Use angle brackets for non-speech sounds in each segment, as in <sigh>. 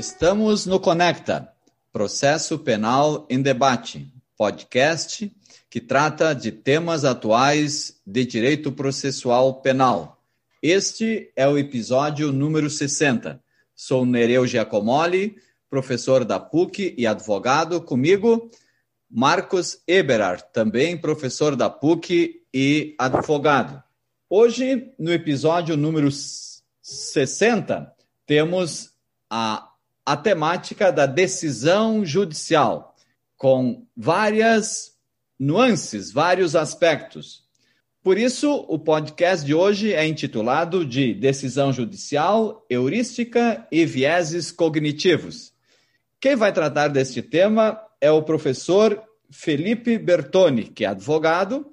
Estamos no Conecta, Processo Penal em Debate, podcast que trata de temas atuais de direito processual penal. Este é o episódio número 60. Sou Nereu Giacomoli, professor da PUC e advogado. Comigo, Marcos Eberard, também professor da PUC e advogado. Hoje, no episódio número 60, temos a, a temática da decisão judicial, com várias nuances, vários aspectos. Por isso, o podcast de hoje é intitulado de Decisão Judicial, Heurística e Vieses Cognitivos. Quem vai tratar deste tema é o professor Felipe Bertoni, que é advogado,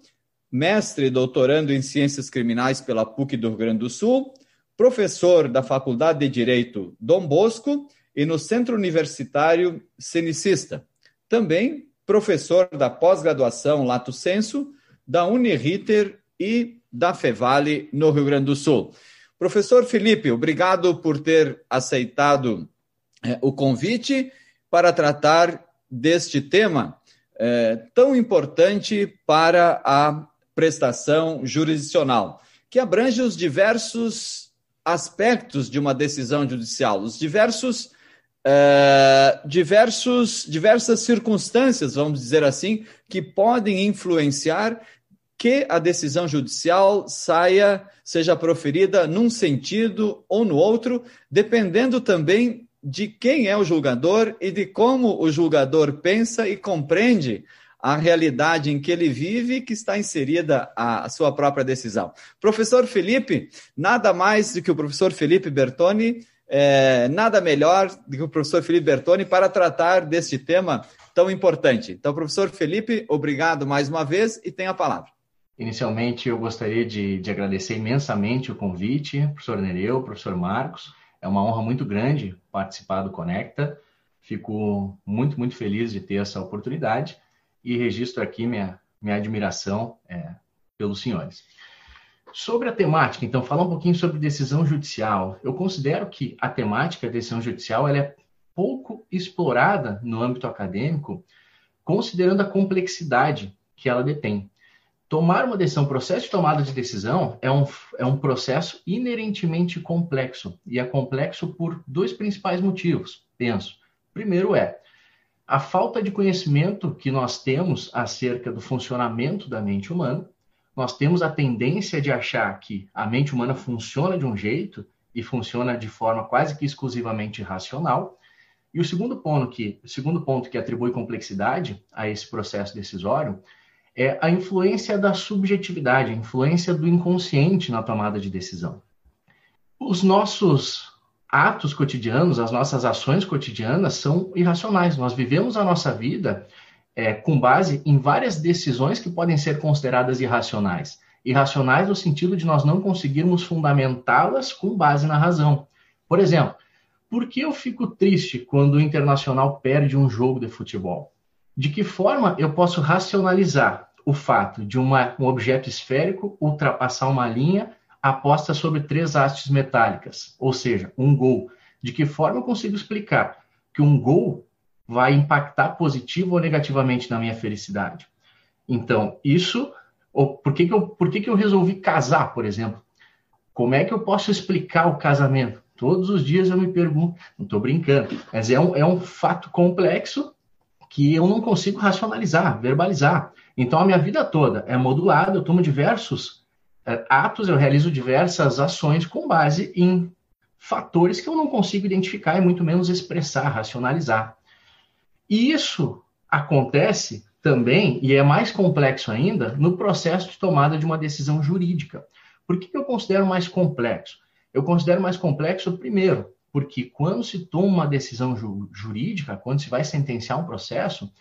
mestre e doutorando em Ciências Criminais pela PUC do Rio Grande do Sul, professor da Faculdade de Direito Dom Bosco e no Centro Universitário Cenicista. Também professor da pós-graduação Lato Senso, da Uniriter e da Fevale, no Rio Grande do Sul. Professor Felipe, obrigado por ter aceitado é, o convite para tratar deste tema é, tão importante para a prestação jurisdicional, que abrange os diversos aspectos de uma decisão judicial, os diversos, é, diversos diversas circunstâncias, vamos dizer assim, que podem influenciar que a decisão judicial saia, seja proferida num sentido ou no outro, dependendo também de quem é o julgador e de como o julgador pensa e compreende a realidade em que ele vive que está inserida a, sua própria decisão. Professor Felipe, nada mais do que o professor Felipe Bertoni, é, nada melhor do que o professor Felipe Bertoni para tratar deste tema tão importante. Então, professor Felipe, obrigado mais uma vez e tenha a palavra. Inicialmente, eu gostaria de, de agradecer imensamente o convite, professor Nereu, professor Marcos, é uma honra muito grande participar do Conecta. Fico muito, muito feliz de ter essa oportunidade e registro aqui minha, minha admiração é, pelos senhores. Sobre a temática, então, falar um pouquinho sobre decisão judicial. Eu considero que a temática decisão judicial ela é pouco explorada no âmbito acadêmico, considerando a complexidade que ela detém. Tomar uma decisão, processo de tomada de decisão é um, é um processo inerentemente complexo. E é complexo por dois principais motivos, penso. Primeiro é a falta de conhecimento que nós temos acerca do funcionamento da mente humana. Nós temos a tendência de achar que a mente humana funciona de um jeito e funciona de forma quase que exclusivamente racional. E o segundo ponto que, o segundo ponto que atribui complexidade a esse processo decisório é a influência da subjetividade, a influência do inconsciente na tomada de decisão. Os nossos atos cotidianos, as nossas ações cotidianas são irracionais. Nós vivemos a nossa vida é, com base em várias decisões que podem ser consideradas irracionais. Irracionais no sentido de nós não conseguirmos fundamentá-las com base na razão. Por exemplo, por que eu fico triste quando o Internacional perde um jogo de futebol? De que forma eu posso racionalizar o fato de uma, um objeto esférico ultrapassar uma linha aposta sobre três hastes metálicas, ou seja, um gol. De que forma eu consigo explicar que um gol vai impactar positivo ou negativamente na minha felicidade? Então, isso. Ou por que, que, eu, por que, que eu resolvi casar, por exemplo? Como é que eu posso explicar o casamento? Todos os dias eu me pergunto, não estou brincando, mas é um, é um fato complexo que eu não consigo racionalizar, verbalizar. Então, a minha vida toda é modulada, eu tomo diversos é, atos, eu realizo diversas ações com base em fatores que eu não consigo identificar e muito menos expressar, racionalizar. E isso acontece também, e é mais complexo ainda, no processo de tomada de uma decisão jurídica. Por que eu considero mais complexo? Eu considero mais complexo, primeiro, porque quando se toma uma decisão ju jurídica, quando se vai sentenciar um processo,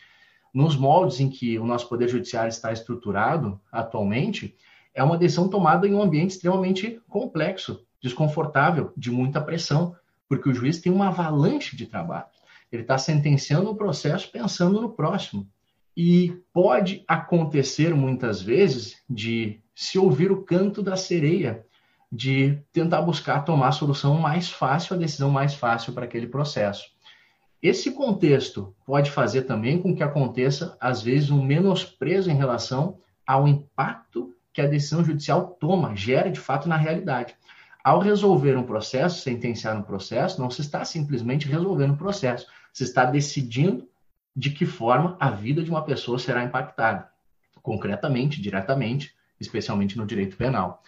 nos moldes em que o nosso Poder Judiciário está estruturado atualmente, é uma decisão tomada em um ambiente extremamente complexo, desconfortável, de muita pressão, porque o juiz tem uma avalanche de trabalho. Ele está sentenciando o processo pensando no próximo. E pode acontecer muitas vezes de se ouvir o canto da sereia, de tentar buscar tomar a solução mais fácil, a decisão mais fácil para aquele processo. esse contexto pode fazer também com que aconteça, às vezes, um menosprezo em relação ao impacto que a decisão judicial toma, gera de fato na realidade. Ao resolver um processo, sentenciar um processo, não se está simplesmente resolvendo um processo, se está decidindo de que forma a vida de uma pessoa será impactada, concretamente, diretamente, especialmente no direito penal.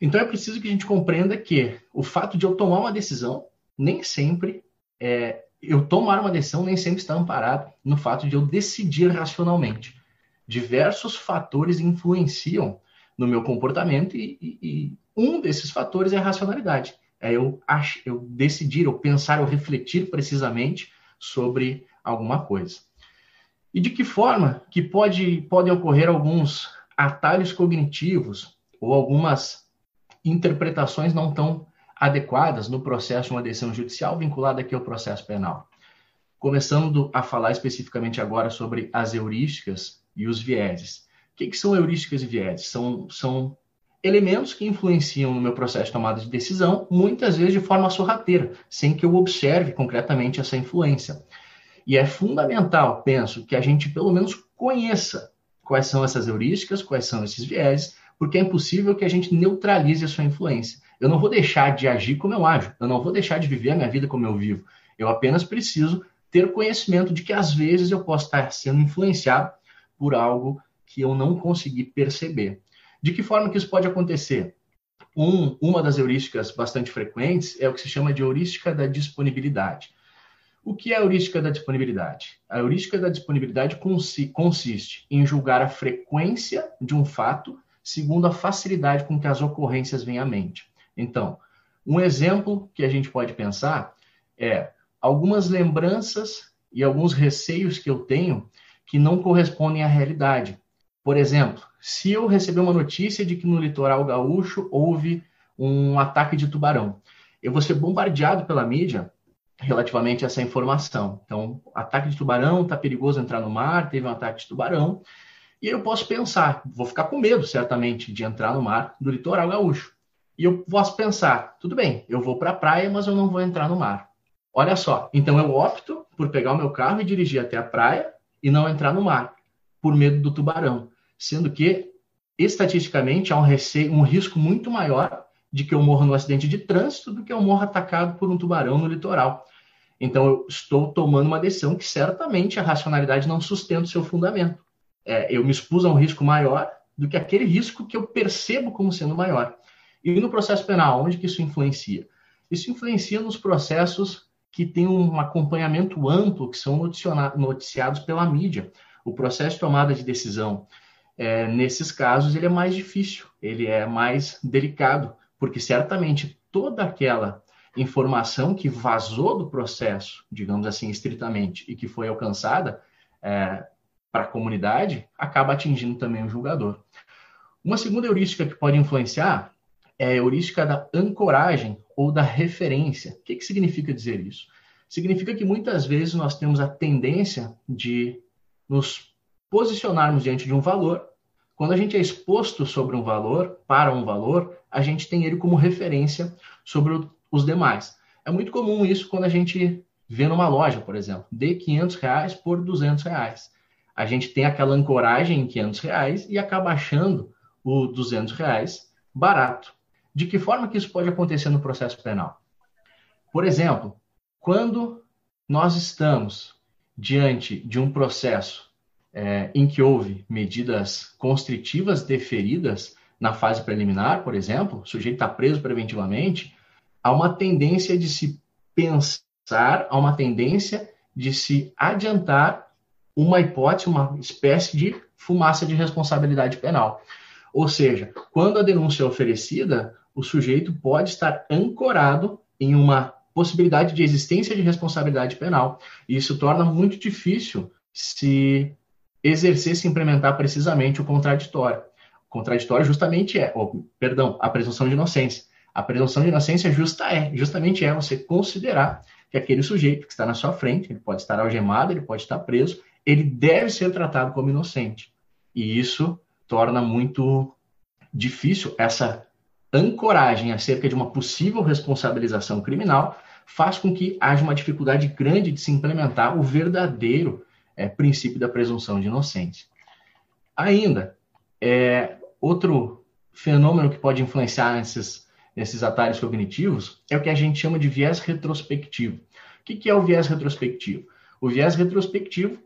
Então é preciso que a gente compreenda que o fato de eu tomar uma decisão nem sempre é, eu tomar uma decisão nem sempre está amparado no fato de eu decidir racionalmente. Diversos fatores influenciam no meu comportamento e, e, e um desses fatores é a racionalidade. É eu, ach, eu decidir, eu pensar, eu refletir precisamente sobre alguma coisa. E de que forma que pode, podem ocorrer alguns atalhos cognitivos ou algumas interpretações não tão adequadas no processo de uma decisão judicial vinculada aqui ao processo penal. Começando a falar especificamente agora sobre as heurísticas e os vieses. O que, que são heurísticas e vieses? São, são elementos que influenciam no meu processo de tomada de decisão, muitas vezes de forma sorrateira, sem que eu observe concretamente essa influência. E é fundamental, penso, que a gente pelo menos conheça quais são essas heurísticas, quais são esses vieses, porque é impossível que a gente neutralize a sua influência. Eu não vou deixar de agir como eu ajo, eu não vou deixar de viver a minha vida como eu vivo. Eu apenas preciso ter conhecimento de que às vezes eu posso estar sendo influenciado por algo que eu não consegui perceber. De que forma que isso pode acontecer? Um, uma das heurísticas bastante frequentes é o que se chama de heurística da disponibilidade. O que é a heurística da disponibilidade? A heurística da disponibilidade consiste em julgar a frequência de um fato segundo a facilidade com que as ocorrências vêm à mente. Então, um exemplo que a gente pode pensar é algumas lembranças e alguns receios que eu tenho que não correspondem à realidade. Por exemplo, se eu receber uma notícia de que no litoral gaúcho houve um ataque de tubarão, eu vou ser bombardeado pela mídia relativamente a essa informação. Então, ataque de tubarão, está perigoso entrar no mar, teve um ataque de tubarão, e eu posso pensar, vou ficar com medo, certamente, de entrar no mar do litoral gaúcho. E eu posso pensar, tudo bem, eu vou para a praia, mas eu não vou entrar no mar. Olha só, então eu opto por pegar o meu carro e dirigir até a praia e não entrar no mar, por medo do tubarão. Sendo que, estatisticamente, há um, receio, um risco muito maior de que eu morra no acidente de trânsito do que eu morra atacado por um tubarão no litoral. Então, eu estou tomando uma decisão que certamente a racionalidade não sustenta o seu fundamento. É, eu me expus a um risco maior do que aquele risco que eu percebo como sendo maior. E no processo penal, onde que isso influencia? Isso influencia nos processos que têm um acompanhamento amplo, que são noticiados pela mídia. O processo de tomada de decisão, é, nesses casos, ele é mais difícil, ele é mais delicado, porque certamente toda aquela informação que vazou do processo, digamos assim, estritamente, e que foi alcançada é, para a comunidade, acaba atingindo também o julgador. Uma segunda heurística que pode influenciar é a heurística da ancoragem ou da referência. O que, que significa dizer isso? Significa que muitas vezes nós temos a tendência de nos posicionarmos diante de um valor. Quando a gente é exposto sobre um valor, para um valor, a gente tem ele como referência sobre os demais. É muito comum isso quando a gente vê numa loja, por exemplo, dê 500 reais por 200 reais. A gente tem aquela ancoragem em 500 reais e acaba achando o 200 reais barato. De que forma que isso pode acontecer no processo penal? Por exemplo, quando nós estamos diante de um processo é, em que houve medidas constritivas deferidas na fase preliminar, por exemplo, o sujeito está preso preventivamente, há uma tendência de se pensar, há uma tendência de se adiantar uma hipótese, uma espécie de fumaça de responsabilidade penal. Ou seja, quando a denúncia é oferecida, o sujeito pode estar ancorado em uma possibilidade de existência de responsabilidade penal. E isso torna muito difícil se exercer, se implementar precisamente o contraditório. O contraditório justamente é, perdão, a presunção de inocência. A presunção de inocência justa é, justamente é você considerar que aquele sujeito que está na sua frente, ele pode estar algemado, ele pode estar preso, ele deve ser tratado como inocente. E isso torna muito difícil essa ancoragem acerca de uma possível responsabilização criminal faz com que haja uma dificuldade grande de se implementar o verdadeiro é, princípio da presunção de inocência. Ainda, é, outro fenômeno que pode influenciar nesses, nesses atalhos cognitivos é o que a gente chama de viés retrospectivo. O que, que é o viés retrospectivo? O viés retrospectivo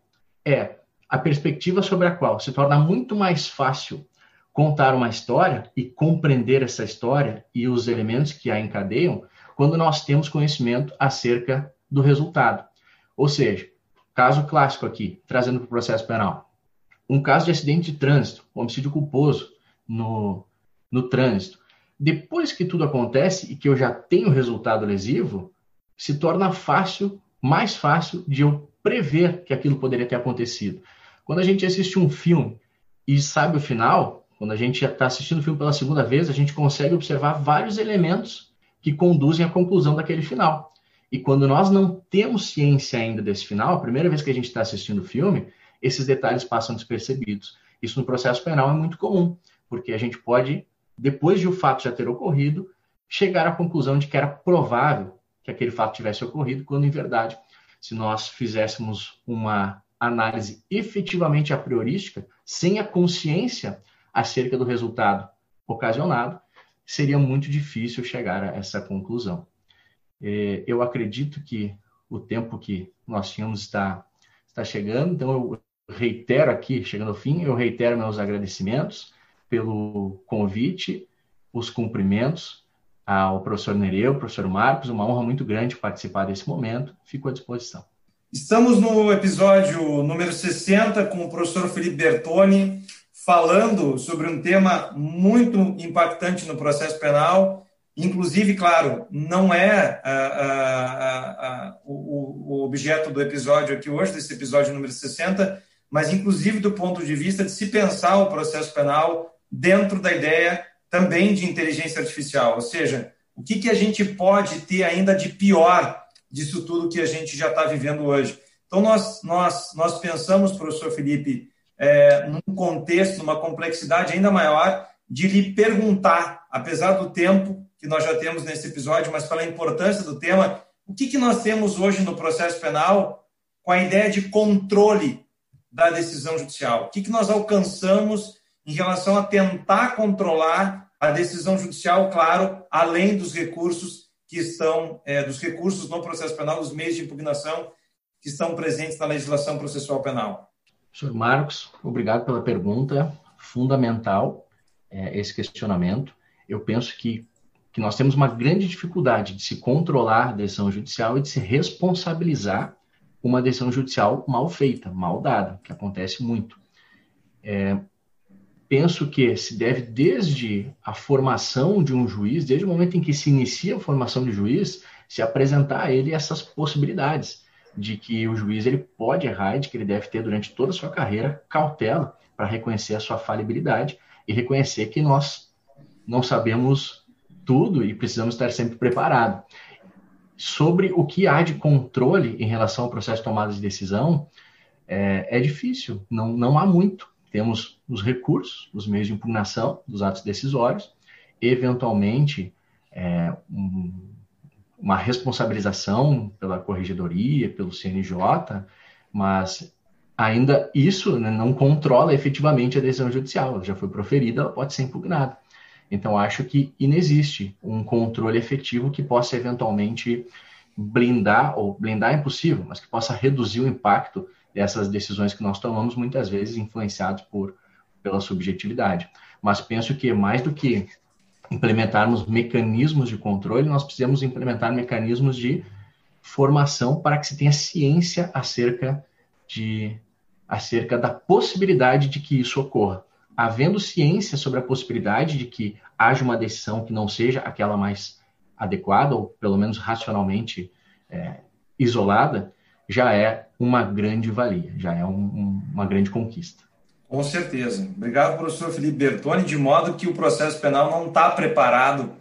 é a perspectiva sobre a qual se torna muito mais fácil contar uma história e compreender essa história e os elementos que a encadeiam quando nós temos conhecimento acerca do resultado. Ou seja, caso clássico aqui, trazendo para o processo penal. Um caso de acidente de trânsito, homicídio culposo no, no trânsito. Depois que tudo acontece e que eu já tenho resultado lesivo, se torna fácil, mais fácil de eu prever que aquilo poderia ter acontecido. Quando a gente assiste um filme e sabe o final, quando a gente está assistindo o filme pela segunda vez, a gente consegue observar vários elementos que conduzem à conclusão daquele final. E quando nós não temos ciência ainda desse final, a primeira vez que a gente está assistindo o filme, esses detalhes passam despercebidos. Isso no processo penal é muito comum, porque a gente pode, depois de o fato já ter ocorrido, chegar à conclusão de que era provável que aquele fato tivesse ocorrido, quando em verdade, se nós fizéssemos uma análise efetivamente a priorística, sem a consciência acerca do resultado ocasionado, seria muito difícil chegar a essa conclusão. É, eu acredito que o tempo que nós tínhamos está, está chegando, então eu reitero aqui, chegando ao fim, eu reitero meus agradecimentos pelo convite, os cumprimentos ao professor Nereu, professor Marcos, uma honra muito grande participar desse momento, fico à disposição. Estamos no episódio número 60 com o professor Felipe Bertoni, falando sobre um tema muito impactante no processo penal. Inclusive, claro, não é a, a, a, o, o, objeto do episódio aqui hoje, desse episódio número 60, mas inclusive do ponto de vista de se pensar o processo penal dentro da ideia também de inteligência artificial, ou seja, o que, que a gente pode ter ainda de pior disso tudo que a gente já está vivendo hoje. Então, nós, nós, nós pensamos, professor Felipe, é, num contexto, numa complexidade ainda maior, de lhe perguntar, apesar do tempo que nós já temos nesse episódio, mas pela importância do tema, o que, que nós temos hoje no processo penal com a ideia de controle da decisão judicial? O que, que nós alcançamos em relação a tentar controlar a decisão judicial, claro, além dos recursos que estão, é, dos recursos no processo penal, dos meios de impugnação que estão presentes na legislação processual penal? Senhor Marcos, obrigado pela pergunta. Fundamental é, esse questionamento. Eu penso que, que nós temos uma grande dificuldade de se controlar a decisão judicial e de se responsabilizar uma decisão judicial mal feita, mal dada, que acontece muito. É, penso que se deve desde a formação de um juiz, desde o momento em que se inicia a formação de juiz, se apresentar a ele essas possibilidades de que o juiz ele pode errar e de que ele deve ter durante toda a sua carreira cautela para reconhecer a sua falibilidade e reconhecer que nós não sabemos tudo e precisamos estar sempre preparados. Sobre o que há de controle em relação ao processo de tomada de decisão, é, é difícil, não, não há muito. Temos os recursos, os meios de impugnação dos atos decisórios, eventualmente é, um, uma responsabilização pela corregedoria, pelo CNJ, mas ainda isso né, não controla efetivamente a decisão judicial. Ela já foi proferida, ela pode ser impugnada. Então, acho que inexiste um controle efetivo que possa eventualmente blindar, ou blindar é impossível, mas que possa reduzir o impacto dessas decisões que nós tomamos, muitas vezes influenciados por, pela subjetividade. Mas penso que mais do que implementarmos mecanismos de controle, nós precisamos implementar mecanismos de formação para que se tenha ciência acerca de acerca da possibilidade de que isso ocorra. Havendo ciência sobre a possibilidade de que haja uma decisão que não seja aquela mais adequada, ou pelo menos racionalmente é, isolada, já é uma grande valia, já é um, um, uma grande conquista. Com certeza. Obrigado, professor Felipe Bertoni, de modo que o processo penal não está preparado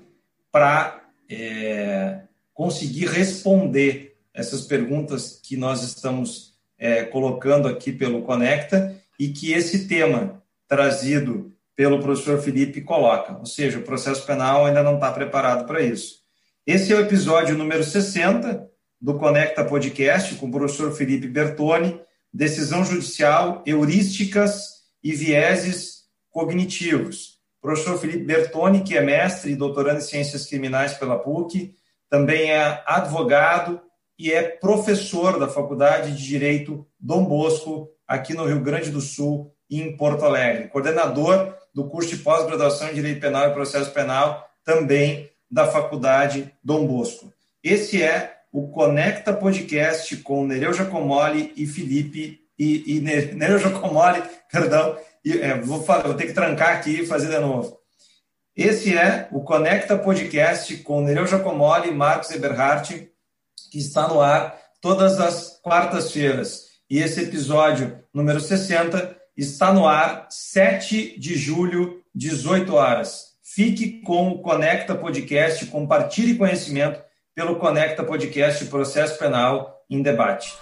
para é, conseguir responder essas perguntas que nós estamos é, colocando aqui pelo Conecta e que esse tema trazido pelo professor Felipe coloca. Ou seja, o processo penal ainda não está preparado para isso. Esse é o episódio número 60 do Conecta Podcast com o professor Felipe Bertoni, decisão judicial, heurísticas e vieses cognitivos. Professor Felipe Bertoni, que é mestre e doutorando em ciências criminais pela PUC, também é advogado e é professor da Faculdade de Direito Dom Bosco, aqui no Rio Grande do Sul em Porto Alegre. Coordenador do curso de pós-graduação em Direito Penal e Processo Penal, também da Faculdade Dom Bosco. Esse é o Conecta Podcast com Nereu Giacomoli e Felipe e, e Nereu Giacomoli, <laughs> perdão, e, é, vou, vou ter que trancar aqui e fazer de novo. Esse é o Conecta Podcast com Nereu Giacomoli e Marcos Eberhardt, que está no ar todas as quartas-feiras. E esse episódio número 60 está no ar 7 de julho, 18 horas. Fique com o Conecta Podcast, compartilhe conhecimento pelo Conecta Podcast Processo Penal em Debate.